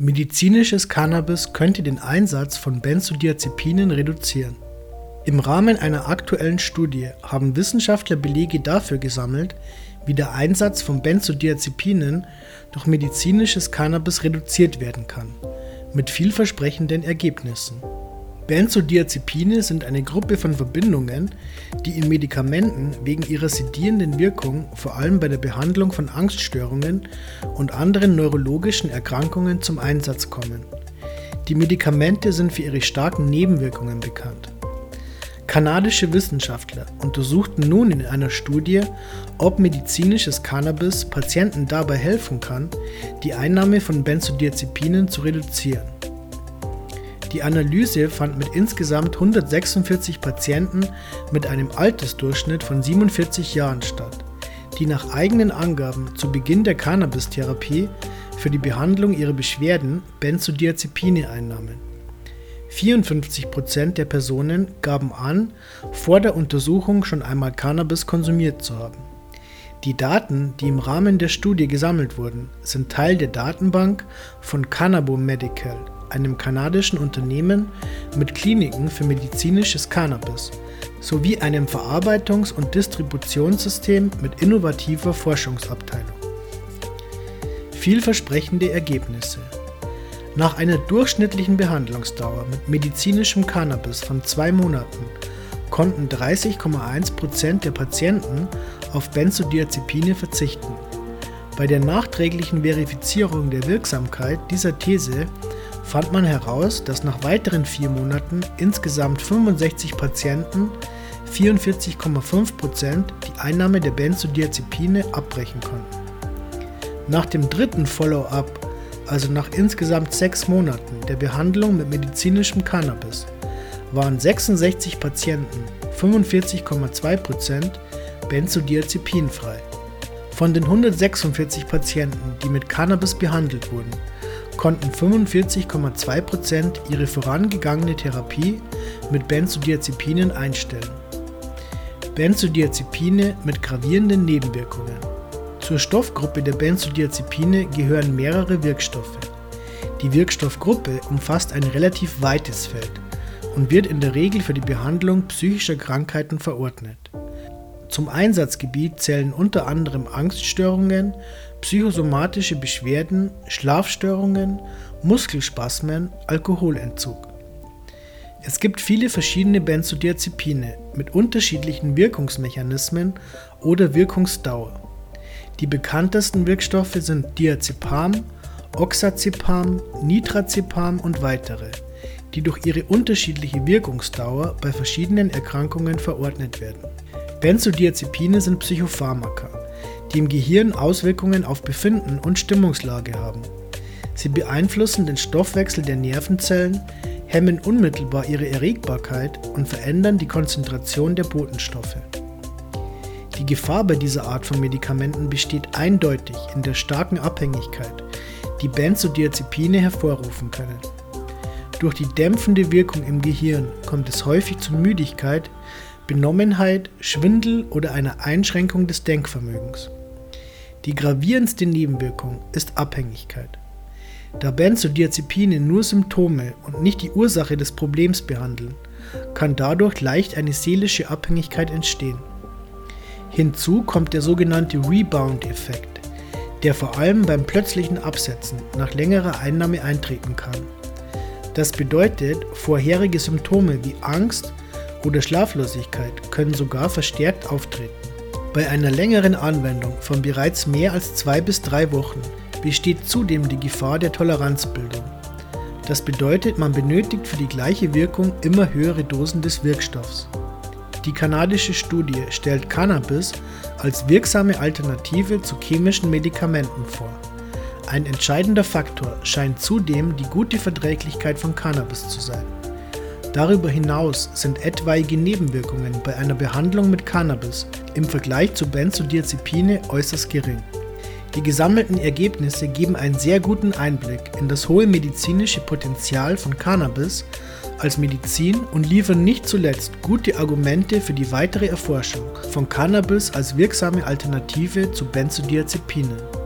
Medizinisches Cannabis könnte den Einsatz von Benzodiazepinen reduzieren. Im Rahmen einer aktuellen Studie haben Wissenschaftler Belege dafür gesammelt, wie der Einsatz von Benzodiazepinen durch medizinisches Cannabis reduziert werden kann, mit vielversprechenden Ergebnissen. Benzodiazepine sind eine Gruppe von Verbindungen, die in Medikamenten wegen ihrer sedierenden Wirkung vor allem bei der Behandlung von Angststörungen und anderen neurologischen Erkrankungen zum Einsatz kommen. Die Medikamente sind für ihre starken Nebenwirkungen bekannt. Kanadische Wissenschaftler untersuchten nun in einer Studie, ob medizinisches Cannabis Patienten dabei helfen kann, die Einnahme von Benzodiazepinen zu reduzieren. Die Analyse fand mit insgesamt 146 Patienten mit einem Altersdurchschnitt von 47 Jahren statt, die nach eigenen Angaben zu Beginn der Cannabis-Therapie für die Behandlung ihrer Beschwerden Benzodiazepine einnahmen. 54% der Personen gaben an, vor der Untersuchung schon einmal Cannabis konsumiert zu haben. Die Daten, die im Rahmen der Studie gesammelt wurden, sind Teil der Datenbank von Cannabo Medical, einem kanadischen Unternehmen mit Kliniken für medizinisches Cannabis sowie einem Verarbeitungs- und Distributionssystem mit innovativer Forschungsabteilung. Vielversprechende Ergebnisse. Nach einer durchschnittlichen Behandlungsdauer mit medizinischem Cannabis von zwei Monaten konnten 30,1% der Patienten auf Benzodiazepine verzichten. Bei der nachträglichen Verifizierung der Wirksamkeit dieser These fand man heraus, dass nach weiteren vier Monaten insgesamt 65 Patienten 44,5% die Einnahme der Benzodiazepine abbrechen konnten. Nach dem dritten Follow-up, also nach insgesamt sechs Monaten der Behandlung mit medizinischem Cannabis, waren 66 Patienten 45,2% benzodiazepinfrei. Von den 146 Patienten, die mit Cannabis behandelt wurden, konnten 45,2% ihre vorangegangene Therapie mit Benzodiazepinen einstellen. Benzodiazepine mit gravierenden Nebenwirkungen. Zur Stoffgruppe der Benzodiazepine gehören mehrere Wirkstoffe. Die Wirkstoffgruppe umfasst ein relativ weites Feld und wird in der Regel für die Behandlung psychischer Krankheiten verordnet. Zum Einsatzgebiet zählen unter anderem Angststörungen, psychosomatische Beschwerden, Schlafstörungen, Muskelspasmen, Alkoholentzug. Es gibt viele verschiedene Benzodiazepine mit unterschiedlichen Wirkungsmechanismen oder Wirkungsdauer. Die bekanntesten Wirkstoffe sind Diazepam, Oxazepam, Nitrazepam und weitere, die durch ihre unterschiedliche Wirkungsdauer bei verschiedenen Erkrankungen verordnet werden. Benzodiazepine sind Psychopharmaka die im Gehirn Auswirkungen auf Befinden und Stimmungslage haben. Sie beeinflussen den Stoffwechsel der Nervenzellen, hemmen unmittelbar ihre Erregbarkeit und verändern die Konzentration der Botenstoffe. Die Gefahr bei dieser Art von Medikamenten besteht eindeutig in der starken Abhängigkeit, die Benzodiazepine hervorrufen können. Durch die dämpfende Wirkung im Gehirn kommt es häufig zu Müdigkeit, Benommenheit, Schwindel oder einer Einschränkung des Denkvermögens. Die gravierendste Nebenwirkung ist Abhängigkeit. Da Benzodiazepine nur Symptome und nicht die Ursache des Problems behandeln, kann dadurch leicht eine seelische Abhängigkeit entstehen. Hinzu kommt der sogenannte Rebound-Effekt, der vor allem beim plötzlichen Absetzen nach längerer Einnahme eintreten kann. Das bedeutet, vorherige Symptome wie Angst oder Schlaflosigkeit können sogar verstärkt auftreten. Bei einer längeren Anwendung von bereits mehr als zwei bis drei Wochen besteht zudem die Gefahr der Toleranzbildung. Das bedeutet, man benötigt für die gleiche Wirkung immer höhere Dosen des Wirkstoffs. Die kanadische Studie stellt Cannabis als wirksame Alternative zu chemischen Medikamenten vor. Ein entscheidender Faktor scheint zudem die gute Verträglichkeit von Cannabis zu sein. Darüber hinaus sind etwaige Nebenwirkungen bei einer Behandlung mit Cannabis im Vergleich zu Benzodiazepine äußerst gering. Die gesammelten Ergebnisse geben einen sehr guten Einblick in das hohe medizinische Potenzial von Cannabis als Medizin und liefern nicht zuletzt gute Argumente für die weitere Erforschung von Cannabis als wirksame Alternative zu Benzodiazepinen.